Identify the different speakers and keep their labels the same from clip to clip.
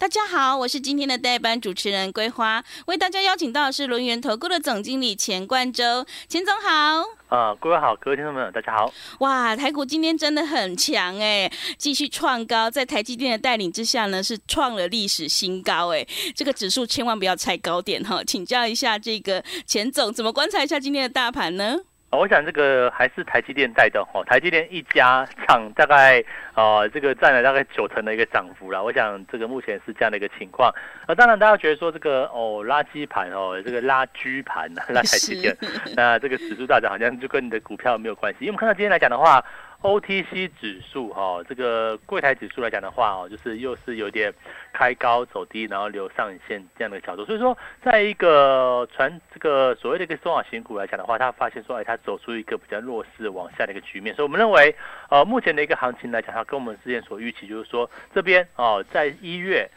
Speaker 1: 大家好，我是今天的代班主持人桂花，为大家邀请到的是轮源投顾的总经理钱冠洲，钱总好。
Speaker 2: 啊，各位好，各位听众朋友，大家好。
Speaker 1: 哇，台股今天真的很强哎，继续创高，在台积电的带领之下呢，是创了历史新高哎。这个指数千万不要踩高点哈，请教一下这个钱总，怎么观察一下今天的大盘呢？
Speaker 2: 我想这个还是台积电带动哦，台积电一家厂大概呃，这个占了大概九成的一个涨幅了。我想这个目前是这样的一个情况。那当然大家觉得说这个哦垃圾盘哦，这个拉居盘 拉台积电，那这个指数大涨好像就跟你的股票没有关系。因为我们看到今天来讲的话。OTC 指数哈，这个柜台指数来讲的话哦，就是又是有点开高走低，然后留上影线这样的角度。所以说，在一个传这个所谓的一个中小型股来讲的话，它发现说，哎，它走出一个比较弱势往下的一个局面。所以我们认为，呃，目前的一个行情来讲，它跟我们之前所预期，就是说这边哦，在一月。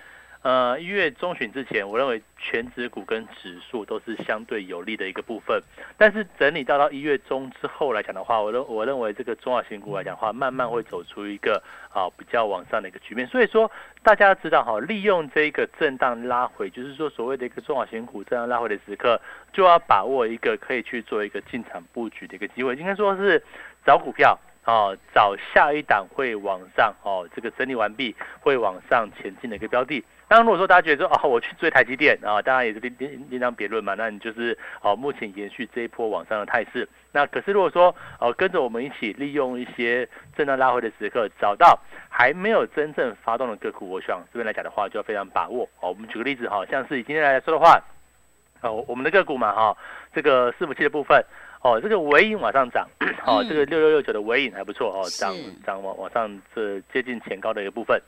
Speaker 2: 呃，一月中旬之前，我认为全指股跟指数都是相对有利的一个部分。但是整理到到一月中之后来讲的话，我认我认为这个中小型股来讲的话，慢慢会走出一个啊比较往上的一个局面。所以说，大家要知道哈，利用这个震荡拉回，就是说所谓的一个中小型股震荡拉回的时刻，就要把握一个可以去做一个进场布局的一个机会。应该说是找股票哦，找下一档会往上哦，这个整理完毕会往上前进的一个标的。当然，如果说大家觉得说哦，我去追台积电啊，当然也是另另另当别论嘛。那你就是哦，目前延续这一波往上的态势。那可是如果说哦，跟着我们一起利用一些震荡拉回的时刻，找到还没有真正发动的个股，我想这边来讲的话，就要非常把握哦。我们举个例子哈，像是以今天来说的话，哦，我们的个股嘛哈，这个伺服器的部分哦，这个尾影往上涨，哦，这个六六六九的尾影还不错哦，涨涨往往上这接近前高的一个部分，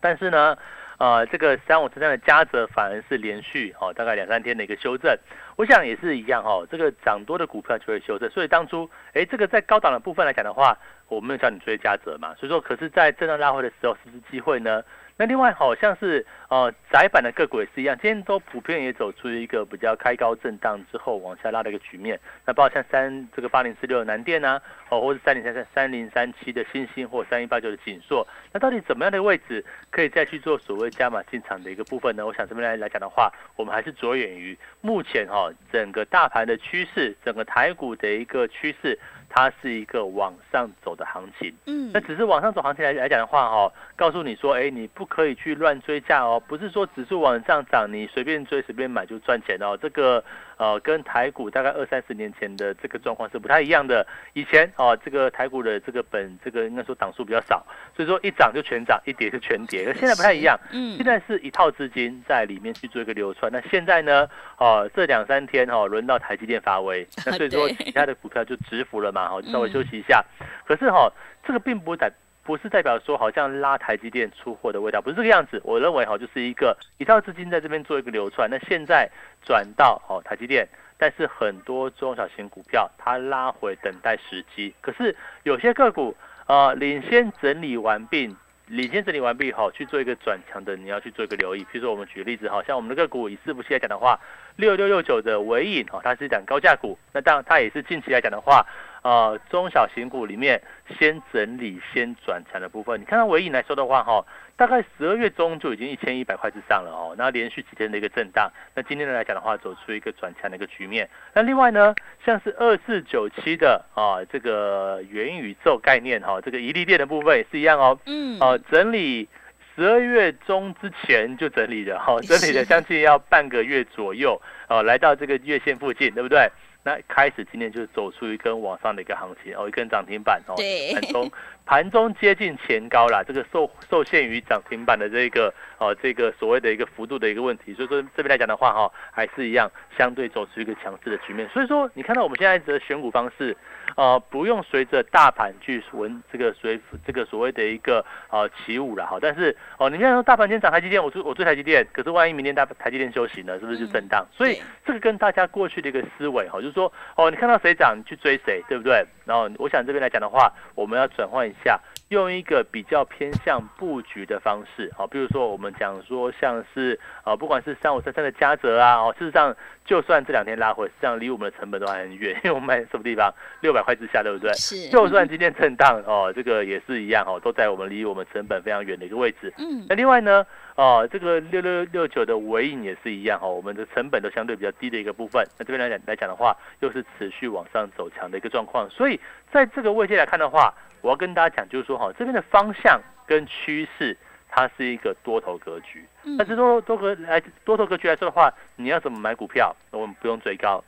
Speaker 2: 但是呢。呃，这个三五之三的加折反而是连续哦，大概两三天的一个修正，我想也是一样哦，这个涨多的股票就会修正，所以当初哎，这个在高档的部分来讲的话，我没有叫你追加折嘛，所以说可是在震荡拉回的时候，是不是机会呢？那另外好像是呃窄板的个股也是一样，今天都普遍也走出一个比较开高震荡之后往下拉的一个局面。那包括像三这个八零四六的南电啊，哦或者三零三三三零三七的新兴或三一八九的锦硕，那到底怎么样的位置可以再去做所谓加码进场的一个部分呢？我想这边来来讲的话，我们还是着眼于目前哈整个大盘的趋势，整个台股的一个趋势。它是一个往上走的行情，嗯，那只是往上走行情来来讲的话，哦，告诉你说，哎，你不可以去乱追价哦，不是说指数往上涨，你随便追随便买就赚钱哦，这个。呃，跟台股大概二三十年前的这个状况是不太一样的。以前哦，这个台股的这个本，这个应该说档数比较少，所以说一涨就全涨，一跌就全跌。可现在不太一样，嗯，现在是一套资金在里面去做一个流传。那现在呢，哦，这两三天哦，轮到台积电发威，那所以说其他的股票就止幅了嘛，哈，稍微休息一下。可是哈，这个并不代不是代表说好像拉台积电出货的味道，不是这个样子。我认为哈，就是一个一套资金在这边做一个流传。那现在。转到哦台积电，但是很多中小型股票它拉回等待时机，可是有些个股呃领先整理完毕，领先整理完毕后去做一个转强的，你要去做一个留意。譬如说我们举个例子哈，像我们的个股以四不器来讲的话，六六六九的尾影哈，它是一档高价股，那当然它也是近期来讲的话。呃，中小型股里面先整理、先转强的部分，你看到尾影来说的话，哈，大概十二月中就已经一千一百块之上了哦。那连续几天的一个震荡，那今天来讲的话，走出一个转强的一个局面。那另外呢，像是二四九七的啊，这个元宇宙概念哈，这个一利电的部分也是一样哦。嗯。哦，整理十二月中之前就整理的哈，整理的将近要半个月左右哦，来到这个月线附近，对不对？那开始今天就走出一根往上的一个行情哦，一根涨停板哦，盘中 盘中接近前高了，这个受受限于涨停板的这个哦，这个所谓的一个幅度的一个问题，所以说这边来讲的话哈，还是一样相对走出一个强势的局面。所以说你看到我们现在的选股方式，呃，不用随着大盘去闻这个随这个所谓的一个呃起舞了哈，但是哦，你看说大盘今天涨台积电，我追我追台积电，可是万一明天大台积电休息呢，是不是就震荡？所以这个跟大家过去的一个思维哈，就是。说哦，你看到谁涨，你去追谁，对不对？然后我想这边来讲的话，我们要转换一下用一个比较偏向布局的方式，好，比如说我们讲说像是啊，不管是三五三三的嘉泽啊，哦，事实上就算这两天拉回，实际上离我们的成本都还很远，因为我们买什么地方六百块之下，对不对？
Speaker 1: 是。
Speaker 2: 就算今天震荡哦，这个也是一样哦，都在我们离我们成本非常远的一个位置。嗯。那另外呢，哦，这个六六六九的尾影也是一样哦，我们的成本都相对比较低的一个部分。那这边来讲来讲的话，又是持续往上走强的一个状况，所以在这个位阶来看的话。我要跟大家讲，就是说哈，这边的方向跟趋势，它是一个多头格局。但是多多格来多头格局来说的话，你要怎么买股票？我们不用追高，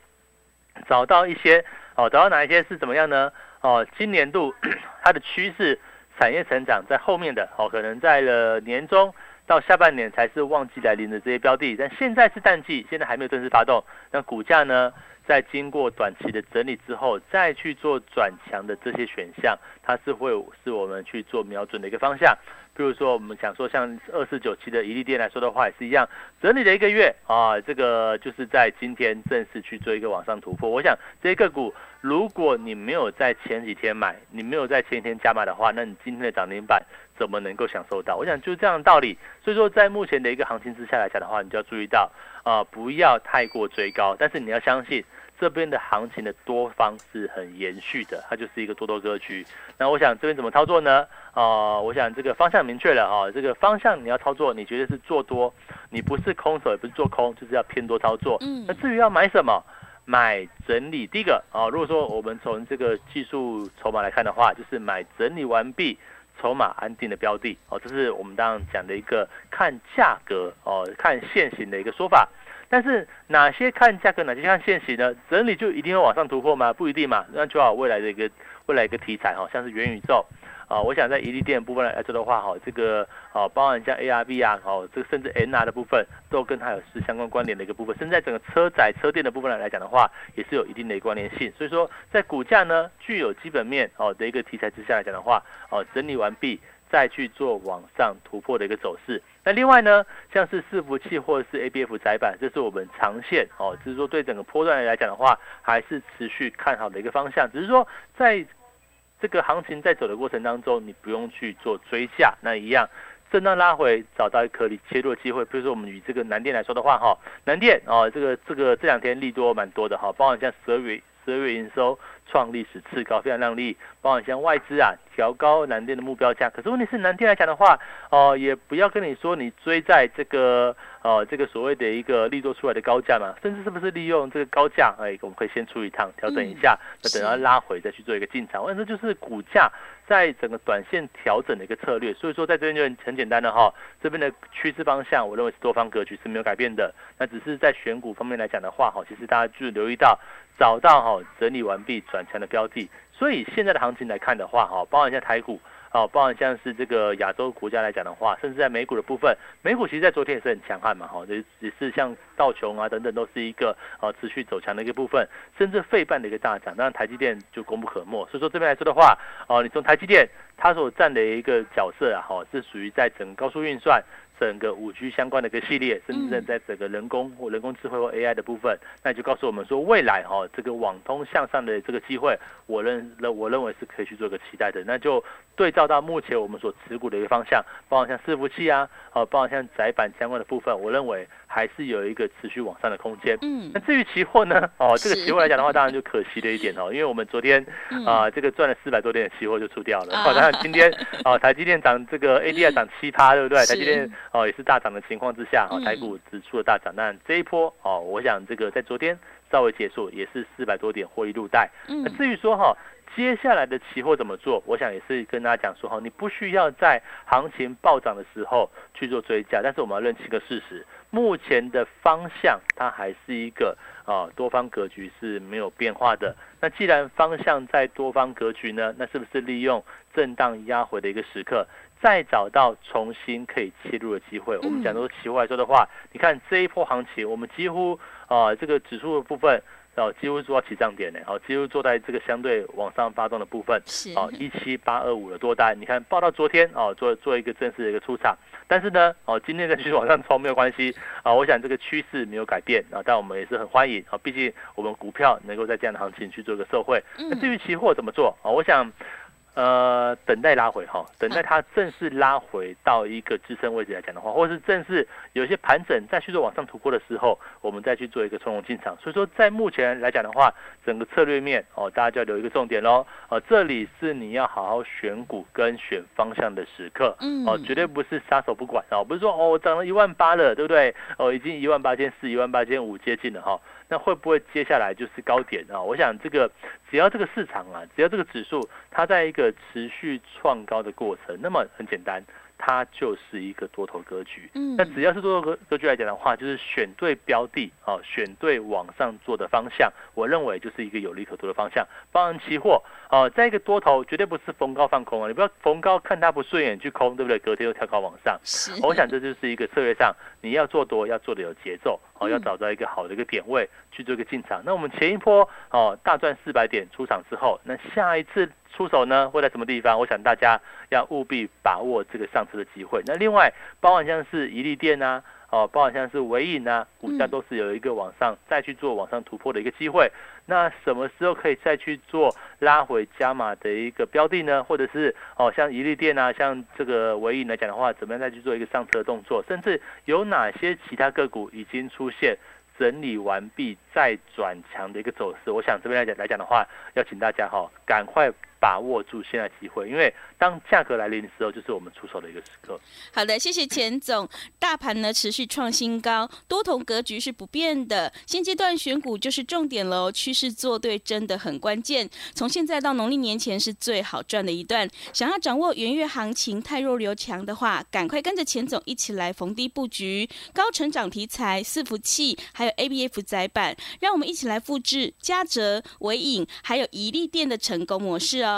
Speaker 2: 找到一些哦，找到哪一些是怎么样呢？哦，今年度 它的趋势产业成长在后面的哦，可能在了年中到下半年才是旺季来临的这些标的，但现在是淡季，现在还没有正式发动，那股价呢？在经过短期的整理之后，再去做转强的这些选项，它是会是我们去做瞄准的一个方向。比如说，我们想说像二四九七的一利店来说的话，也是一样，整理了一个月啊，这个就是在今天正式去做一个往上突破。我想这些个股，如果你没有在前几天买，你没有在前一天加码的话，那你今天的涨停板怎么能够享受到？我想就是这样的道理。所以说，在目前的一个行情之下来讲的话，你就要注意到啊，不要太过追高，但是你要相信。这边的行情的多方是很延续的，它就是一个多多格局。那我想这边怎么操作呢？啊，我想这个方向明确了啊，这个方向你要操作，你觉得是做多，你不是空手也不是做空，就是要偏多操作。嗯。那至于要买什么，买整理第一个啊，如果说我们从这个技术筹码来看的话，就是买整理完毕、筹码安定的标的哦，这是我们刚刚讲的一个看价格哦，看现行的一个说法。但是哪些看价格，哪些看现行呢？整理就一定会往上突破吗？不一定嘛。那就好未来的一个未来一个题材哈，像是元宇宙啊，我想在一利电部分来说的话哈，这个啊，包含像 ARB 啊，哦，这个甚至 NR 的部分都跟它有是相关关联的一个部分。甚至在整个车载车电的部分来来讲的话，也是有一定的关联性。所以说，在股价呢具有基本面哦的一个题材之下来讲的话，哦，整理完毕。再去做往上突破的一个走势。那另外呢，像是伺服器或者是 ABF 窄板，这是我们长线哦，就是说对整个波段来讲的话，还是持续看好的一个方向。只是说在这个行情在走的过程当中，你不用去做追价，那一样震荡拉回，找到可以切入的机会。比如说我们以这个南电来说的话，哈，南电哦，这个这个这两天利多蛮多的哈，包括像十二月十二月营收。创历史次高，非常亮丽。包括像外资啊，调高南电的目标价。可是问题是，南电来讲的话，哦，也不要跟你说你追在这个，呃，这个所谓的一个利多出来的高价嘛。甚至是不是利用这个高价，哎，我们可以先出一趟，调整一下，那等到拉回再去做一个进场。我想这就是股价在整个短线调整的一个策略。所以说，在这边就很很简单的哈，这边的趋势方向，我认为是多方格局是没有改变的。那只是在选股方面来讲的话，哈，其实大家就留意到。找到哈整理完毕转强的标的，所以现在的行情来看的话，哈，包含像台股，哦，包含像是这个亚洲国家来讲的话，甚至在美股的部分，美股其实在昨天也是很强悍嘛，哈，也也是像道琼啊等等都是一个呃持续走强的一个部分，甚至费半的一个大涨，当然台积电就功不可没。所以说这边来说的话，哦，你从台积电它所占的一个角色啊，哈，是属于在整个高速运算。整个五 G 相关的一个系列，甚至在整个人工或人工智慧或 AI 的部分，那就告诉我们说，未来哈这个网通向上的这个机会，我认认我认为是可以去做一个期待的。那就对照到目前我们所持股的一个方向，包括像伺服器啊，哦，包括像窄板相关的部分，我认为。还是有一个持续往上的空间。嗯，那至于期货呢？哦，这个期货来讲的话，当然就可惜的一点哦，因为我们昨天啊，这个赚了四百多点的期货就出掉了。当然今天 哦，台积电涨这个 ADR 涨七趴，对不对？台积电哦也是大涨的情况之下，哦，台股指数的大涨。那这一波哦，我想这个在昨天稍微结束，也是四百多点获利入袋。那至于说哈。接下来的期货怎么做？我想也是跟大家讲说哈，你不需要在行情暴涨的时候去做追加，但是我们要认清个事实，目前的方向它还是一个啊多方格局是没有变化的。那既然方向在多方格局呢，那是不是利用震荡压回的一个时刻，再找到重新可以切入的机会？我们讲到期货来说的话，你看这一波行情，我们几乎啊这个指数的部分。哦，几乎做到起涨点呢，哦，几乎做在这个相对往上发动的部分，
Speaker 1: 是
Speaker 2: 哦，一七八二五的多单，你看报到昨天哦，做做一个正式的一个出场，但是呢，哦，今天再继续往上冲没有关系啊，我想这个趋势没有改变啊，但我们也是很欢迎啊，毕竟我们股票能够在这样的行情去做一个受惠。那至于期货怎么做啊？我想。呃，等待拉回哈，等待它正式拉回到一个支撑位置来讲的话，或者是正式有一些盘整再去做往上突破的时候，我们再去做一个从容进场。所以说，在目前来讲的话，整个策略面哦，大家就要留一个重点喽。哦，这里是你要好好选股跟选方向的时刻，嗯，哦，绝对不是撒手不管哦，不是说哦，涨了一万八了，对不对？哦，已经一万八千四、一万八千五接近了哈。那会不会接下来就是高点啊？我想这个只要这个市场啊，只要这个指数它在一个持续创高的过程，那么很简单。它就是一个多头格局，嗯，那只要是多头格格局来讲的话，就是选对标的啊，选对往上做的方向，我认为就是一个有利可图的方向。包含期货啊，在一个多头绝对不是逢高放空啊，你不要逢高看它不顺眼去空，对不对？隔天又跳高往上，我想这就是一个策略上你要做多要做的有节奏哦，要找到一个好的一个点位去做一个进场。那我们前一波哦大赚四百点出场之后，那下一次。出手呢会在什么地方？我想大家要务必把握这个上车的机会。那另外，包含像是宜利店啊，哦，包含像是尾影啊，股价都是有一个往上再去做往上突破的一个机会。那什么时候可以再去做拉回加码的一个标的呢？或者是哦，像一利店啊，像这个尾影来讲的话，怎么样再去做一个上车的动作？甚至有哪些其他个股已经出现？整理完毕再转强的一个走势，我想这边来讲来讲的话，要请大家哈赶快把握住现在机会，因为当价格来临的时候，就是我们出手的一个时刻。
Speaker 1: 好的，谢谢钱总。大盘呢持续创新高，多头格局是不变的，现阶段选股就是重点喽，趋势做对真的很关键。从现在到农历年前是最好赚的一段，想要掌握元月行情太弱留强的话，赶快跟着钱总一起来逢低布局高成长题材、伺服器，还有。A B F 窄板，让我们一起来复制嘉泽、伟影还有宜利店的成功模式哦。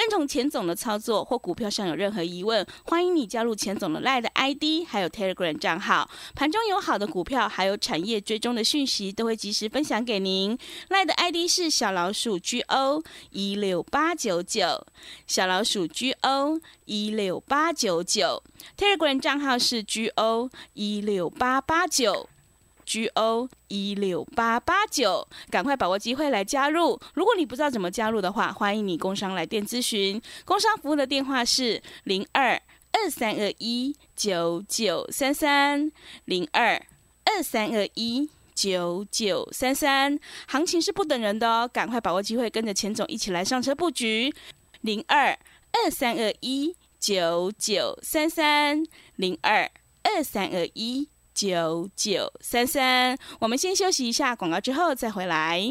Speaker 1: 认同钱总的操作或股票上有任何疑问，欢迎你加入钱总的 Line 的 ID，还有 Telegram 账号。盘中有好的股票，还有产业追踪的讯息，都会及时分享给您。Line 的 ID 是小老鼠 G O 一六八九九，小老鼠 G O 一六八九九。Telegram 账号是 G O 一六八八九。G O 一六八八九，赶快把握机会来加入。如果你不知道怎么加入的话，欢迎你工商来电咨询。工商服务的电话是零二二三二一九九三三零二二三二一九九三三。行情是不等人的哦，赶快把握机会，跟着钱总一起来上车布局。零二二三二一九九三三零二二三二一。九九三三，我们先休息一下广告，之后再回来。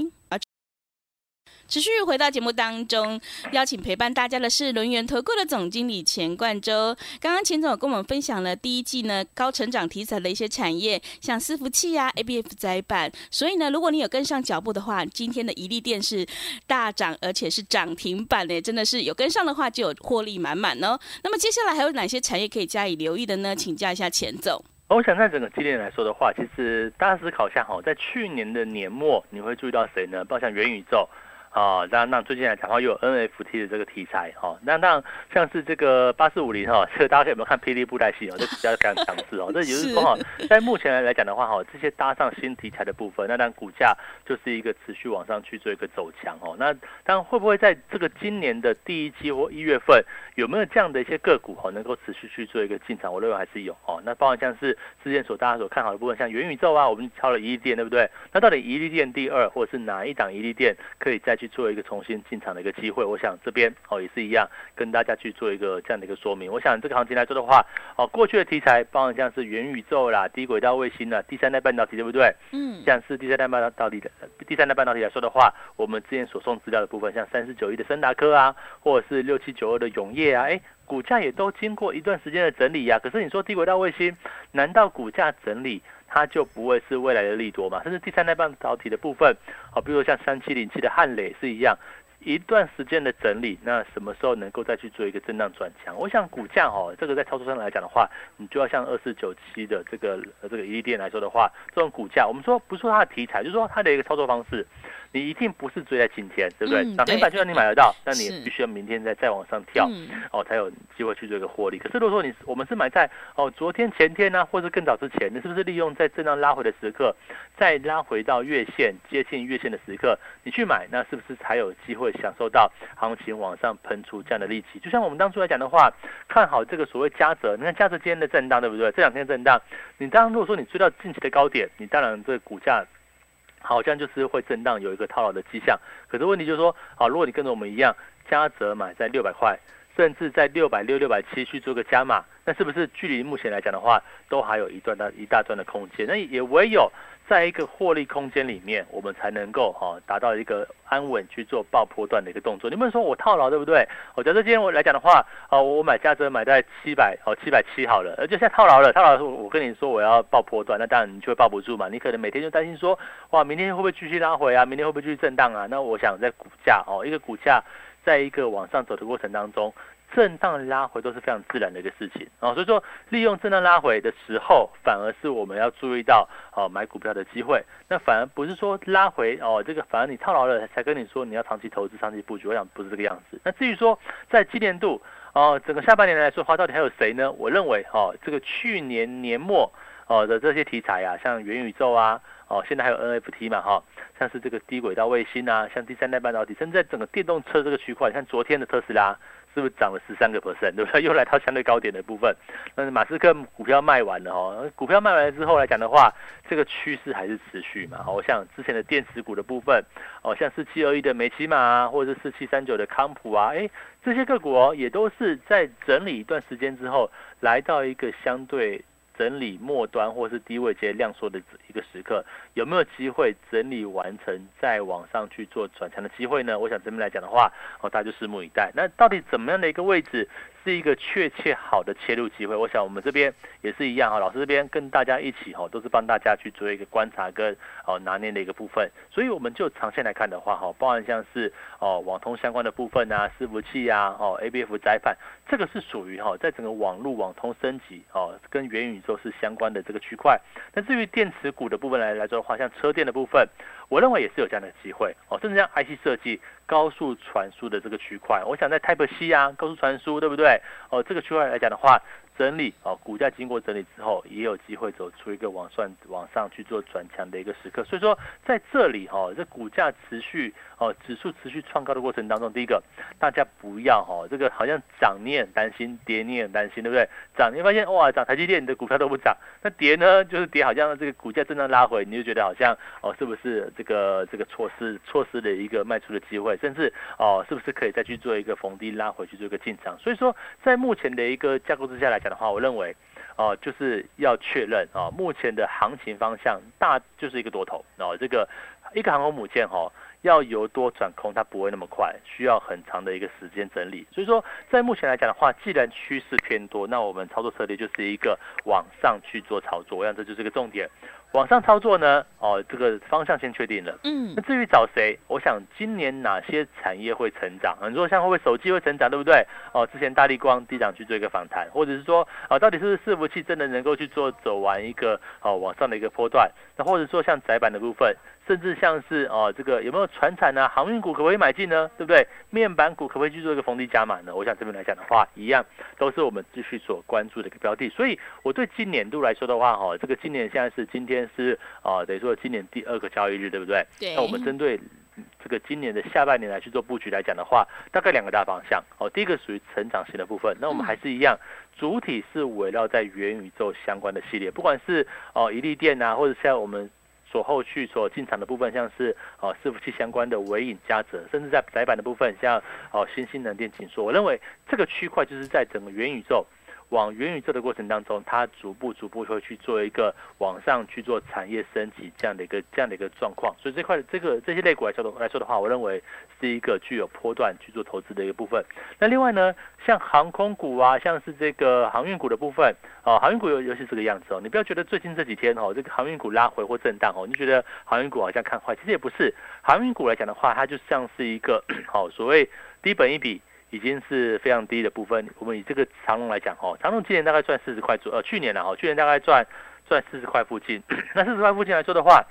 Speaker 1: 持续回到节目当中，邀请陪伴大家的是轮圆投顾的总经理钱冠洲。刚刚钱总跟我们分享了第一季呢高成长题材的一些产业，像伺服器啊、ABF 载板。所以呢，如果你有跟上脚步的话，今天的一利电是大涨，而且是涨停板呢，真的是有跟上的话就有获利满满哦。那么接下来还有哪些产业可以加以留意的呢？请教一下钱总。
Speaker 2: 我想在整个今年来说的话，其实大家思考一下哈，在去年的年末，你会注意到谁呢？包括像元宇宙。啊，那那最近来讲的话，又有 NFT 的这个题材哈，那那像是这个八四五零哈，这个大家有没有看霹雳布袋戏哦？这比较非常强势哦。这也就是说哈，在目前来讲的话哈，这些搭上新题材的部分，那当股价就是一个持续往上去做一个走强哦。那当然会不会在这个今年的第一季或一月份，有没有这样的一些个股哈，能够持续去做一个进场？我认为还是有哦。那包括像是之前所大家所看好的部分，像元宇宙啊，我们敲了一利电，对不对？那到底一利电第二，或者是哪一档一利电可以再？去做一个重新进场的一个机会，我想这边哦也是一样，跟大家去做一个这样的一个说明。我想这个行情来说的话，哦过去的题材，包括像是元宇宙啦、低轨道卫星啦、第三代半导体，对不对？嗯，像是第三代半导体的第三代半导体来说的话，我们之前所送资料的部分，像三四九一的森达科啊，或者是六七九二的永业啊，哎，股价也都经过一段时间的整理呀。可是你说低轨道卫星，难道股价整理？它就不会是未来的利多嘛？甚至第三代半导体的部分，好，比如说像三七零七的汉磊是一样，一段时间的整理，那什么时候能够再去做一个震荡转强？我想股价哦，这个在操作上来讲的话，你就要像二四九七的这个这个一电来说的话，这种股价，我们说不是说它的题材，就是说它的一个操作方式。你一定不是追在今天，对不对？涨停板就算你买得到，那你必须要明天再再往上跳，哦，才有机会去做一个获利。可是如果说你我们是买在哦昨天前天呢，或者更早之前，你是不是利用在震荡拉回的时刻，再拉回到月线接近月线的时刻，你去买，那是不是才有机会会享受到行情往上喷出这样的利器。就像我们当初来讲的话，看好这个所谓嘉泽，你看嘉泽今天的震荡，对不对？这两天震荡，你当然如果说你追到近期的高点，你当然这股价好像就是会震荡，有一个套牢的迹象。可是问题就是说，好，如果你跟着我们一样，加折买在六百块。甚至在六百六、六百七去做个加码，那是不是距离目前来讲的话，都还有一段大一大段的空间？那也唯有在一个获利空间里面，我们才能够哈达到一个安稳去做爆破段的一个动作。你不能说我套牢，对不对？我假设今天我来讲的话，哦，我买价值买在七百哦七百七好了，而且现在套牢了，套牢我跟你说我要爆破段，那当然你就会抱不住嘛。你可能每天就担心说，哇，明天会不会继续拉回啊？明天会不会继续震荡啊？那我想在股价哦，一个股价在一个往上走的过程当中。震荡拉回都是非常自然的一个事情啊，所以说利用震荡拉回的时候，反而是我们要注意到哦买股票的机会。那反而不是说拉回哦，这个反而你套牢了才跟你说你要长期投资、长期布局，我想不是这个样子。那至于说在今年度哦，整个下半年来说的话，到底还有谁呢？我认为哦，这个去年年末哦的这些题材啊，像元宇宙啊，哦现在还有 NFT 嘛哈，像是这个低轨道卫星啊，像第三代半导体，甚至在整个电动车这个区块，像昨天的特斯拉。是不是涨了十三个 percent，对不对？又来到相对高点的部分。但是马斯克股票卖完了哦，股票卖完了之后来讲的话，这个趋势还是持续嘛。我像之前的电池股的部分，哦，像四七二一的美骑马啊，或者是四七三九的康普啊，哎，这些个股哦，也都是在整理一段时间之后，来到一个相对。整理末端或是低位接量缩的一个时刻，有没有机会整理完成再往上去做转强的机会呢？我想这边来讲的话，哦，大家就拭目以待。那到底怎么样的一个位置？是一个确切好的切入机会，我想我们这边也是一样哈，老师这边跟大家一起哈，都是帮大家去做一个观察跟哦拿捏的一个部分，所以我们就长线来看的话哈，包含像是哦网通相关的部分啊，伺服器啊，哦 A B F 窄板，这个是属于哈，在整个网络网通升级哦，跟元宇宙是相关的这个区块。那至于电池股的部分来来说的话，像车电的部分。我认为也是有这样的机会哦，甚至像 IC 设计、高速传输的这个区块，我想在 Type C 啊，高速传输，对不对？哦，这个区块来讲的话。整理哦，股价经过整理之后，也有机会走出一个往上往上去做转强的一个时刻。所以说，在这里哈，这股价持续哦，指数持续创高的过程当中，第一个大家不要哈，这个好像涨你也很担心，跌你也很担心，对不对？涨你发现哇，涨台积电你的股票都不涨，那跌呢就是跌，好像这个股价正在拉回，你就觉得好像哦，是不是这个这个错失错失的一个卖出的机会，甚至哦，是不是可以再去做一个逢低拉回去做一个进场？所以说，在目前的一个架构之下来讲。的话，我认为，哦，就是要确认啊，目前的行情方向大就是一个多头，哦，这个一个航空母舰哈，要由多转空，它不会那么快，需要很长的一个时间整理。所以说，在目前来讲的话，既然趋势偏多，那我们操作策略就是一个往上去做操作，我想这就是一个重点。往上操作呢？哦，这个方向先确定了。嗯，那至于找谁，我想今年哪些产业会成长？很多像会不会手机会成长，对不对？哦，之前大力光低档去做一个访谈，或者是说，啊，到底是不是伺服器真的能够去做走完一个哦往上的一个波段？那或者说像窄板的部分。甚至像是哦，这个有没有船产呢？航运股可不可以买进呢？对不对？面板股可不可以去做一个逢低加码呢？我想这边来讲的话，一样都是我们继续所关注的一个标的。所以我对今年度来说的话，哈，这个今年现在是今天是啊，等于说今年第二个交易日，对不对？
Speaker 1: 对。
Speaker 2: 那我们针对这个今年的下半年来去做布局来讲的话，大概两个大方向。哦，第一个属于成长型的部分，那我们还是一样，主体是围绕在元宇宙相关的系列，不管是哦，一利电啊，或者像我们。所后续所进场的部分，像是哦伺服器相关的尾影加折，甚至在窄板的部分，像哦新兴能电紧缩，我认为这个区块就是在整个元宇宙。往元宇宙的过程当中，它逐步逐步会去做一个往上去做产业升级这样的一个这样的一个状况，所以这块这个这些类股来说的来说的话，我认为是一个具有波段去做投资的一个部分。那另外呢，像航空股啊，像是这个航运股的部分，啊，航运股尤尤其这个样子哦，你不要觉得最近这几天哦，这个航运股拉回或震荡哦，你觉得航运股好像看坏，其实也不是。航运股来讲的话，它就像是一个好 所谓低本一比。已经是非常低的部分。我们以这个长隆来讲，哦，长隆今年大概赚四十块左，呃，去年了，哦，去年大概赚赚四十块附近。那四十块附近来说的话，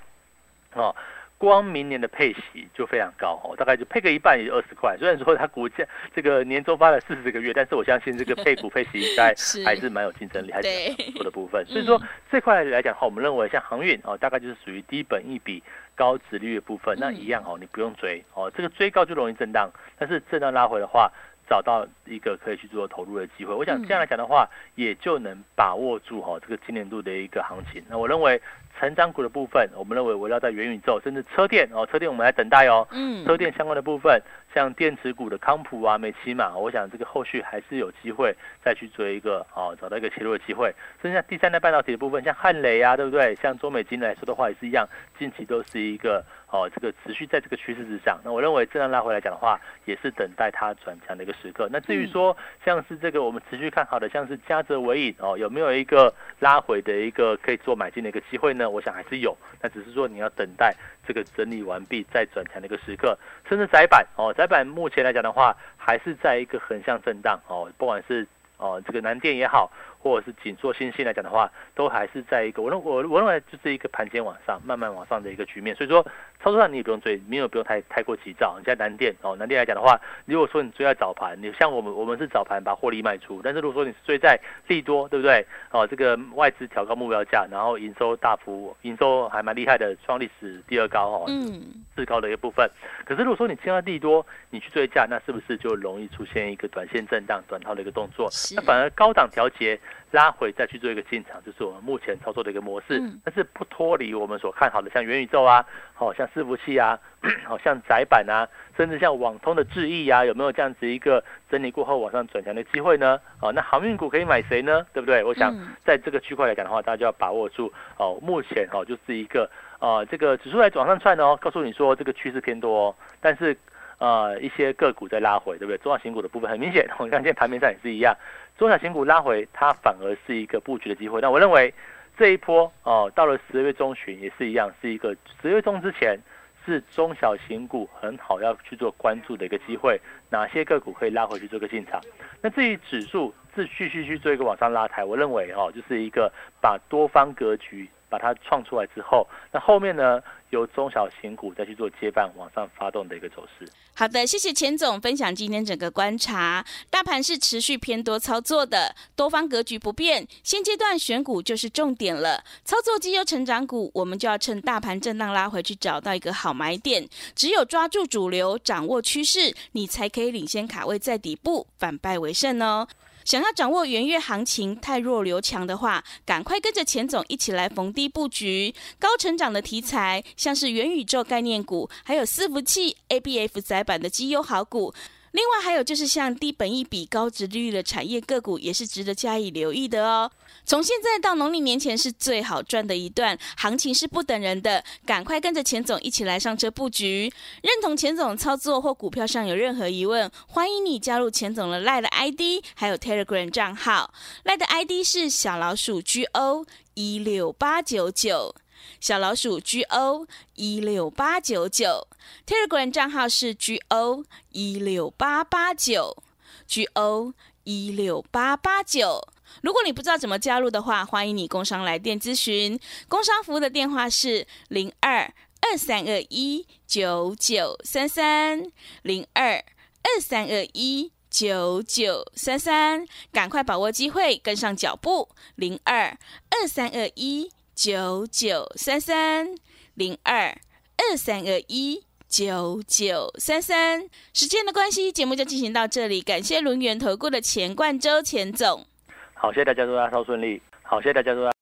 Speaker 2: 哦，光明年的配息就非常高哦，大概就配个一半也就二十块。虽然说它股价这个年终发了四十个月，但是我相信这个配股配息应该 还是蛮有竞争力，还是不错的部分。所以说这块来讲的话，我们认为像航运哦，大概就是属于低本一比高值率的部分，那一样哦，你不用追哦，这个追高就容易震荡，但是震荡拉回的话。找到一个可以去做投入的机会，我想这样来讲的话，也就能把握住哈这个今年度的一个行情。那我认为。成长股的部分，我们认为围绕在元宇宙，甚至车电哦，车电我们来等待哦。嗯，车电相关的部分，像电池股的康普啊、美骑马，我想这个后续还是有机会再去做一个哦，找到一个切入的机会。剩下第三代半导体的部分，像汉雷啊，对不对？像中美金来说的话，也是一样，近期都是一个哦，这个持续在这个趋势之上。那我认为这样拉回来讲的话，也是等待它转强的一个时刻。那至于说像是这个我们持续看好的，像是嘉泽伟影哦，有没有一个拉回的一个可以做买进的一个机会呢？我想还是有，那只是说你要等待这个整理完毕再转强的一个时刻，甚至窄板哦，窄板目前来讲的话，还是在一个横向震荡哦，不管是哦这个南电也好。或者是紧缩新兴来讲的话，都还是在一个我认我我认为就是一个盘前往上慢慢往上的一个局面，所以说操作上你也不用追，没有不用太太过急躁。你在南电哦，南电来讲的话，如果说你追在早盘，你像我们我们是早盘把获利卖出，但是如果说你是追在利多，对不对？哦，这个外资调高目标价，然后营收大幅营收还蛮厉害的，创历史第二高哦，嗯，至高的一个部分。可是如果说你听到利多，你去追价，那是不是就容易出现一个短线震荡、短套的一个动作？那反而高档调节。拉回再去做一个进场，就是我们目前操作的一个模式，但是不脱离我们所看好的，像元宇宙啊，好像伺服器啊，好像窄板啊，甚至像网通的智易啊，有没有这样子一个整理过后往上转强的机会呢？哦，那航运股可以买谁呢？对不对？我想在这个区块来讲的话，大家就要把握住哦，目前哦就是一个呃这个指数在往上窜哦，告诉你说这个趋势偏多哦，但是呃一些个股在拉回，对不对？中小型股的部分很明显，我们看今天盘面上也是一样。中小型股拉回，它反而是一个布局的机会。那我认为这一波哦，到了十二月中旬也是一样，是一个十月中之前是中小型股很好要去做关注的一个机会。哪些个股可以拉回去做个进场？那至于指数是继续去做一个往上拉抬，我认为哦，就是一个把多方格局。把它创出来之后，那后面呢，由中小型股再去做接棒往上发动的一个走势。
Speaker 1: 好的，谢谢钱总分享今天整个观察。大盘是持续偏多操作的，多方格局不变，现阶段选股就是重点了。操作绩优成长股，我们就要趁大盘震荡拉回去找到一个好买点。只有抓住主流，掌握趋势，你才可以领先卡位在底部，反败为胜哦。想要掌握元月行情太弱留强的话，赶快跟着钱总一起来逢低布局高成长的题材，像是元宇宙概念股，还有伺服器 A B F 窄板的绩优好股。另外还有就是像低本益比、高值率的产业个股，也是值得加以留意的哦。从现在到农历年前是最好赚的一段，行情是不等人的，赶快跟着钱总一起来上车布局。认同钱总操作或股票上有任何疑问，欢迎你加入钱总的赖的 ID，还有 Telegram 账号。赖的 ID 是小老鼠 GO 一六八九九。小老鼠 G O 一六八九九，Telegram 账号是 G O 一六八八九，G O 一六八八九。如果你不知道怎么加入的话，欢迎你工商来电咨询。工商服务的电话是零二二三二一九九三三零二二三二一九九三三，赶快把握机会，跟上脚步。零二二三二一。九九三三零二二三二一九九三三，时间的关系，节目就进行到这里。感谢轮圆投顾的钱冠周钱总，
Speaker 2: 好，谢谢大家，祝大家超顺利。好，谢谢大家，祝大家。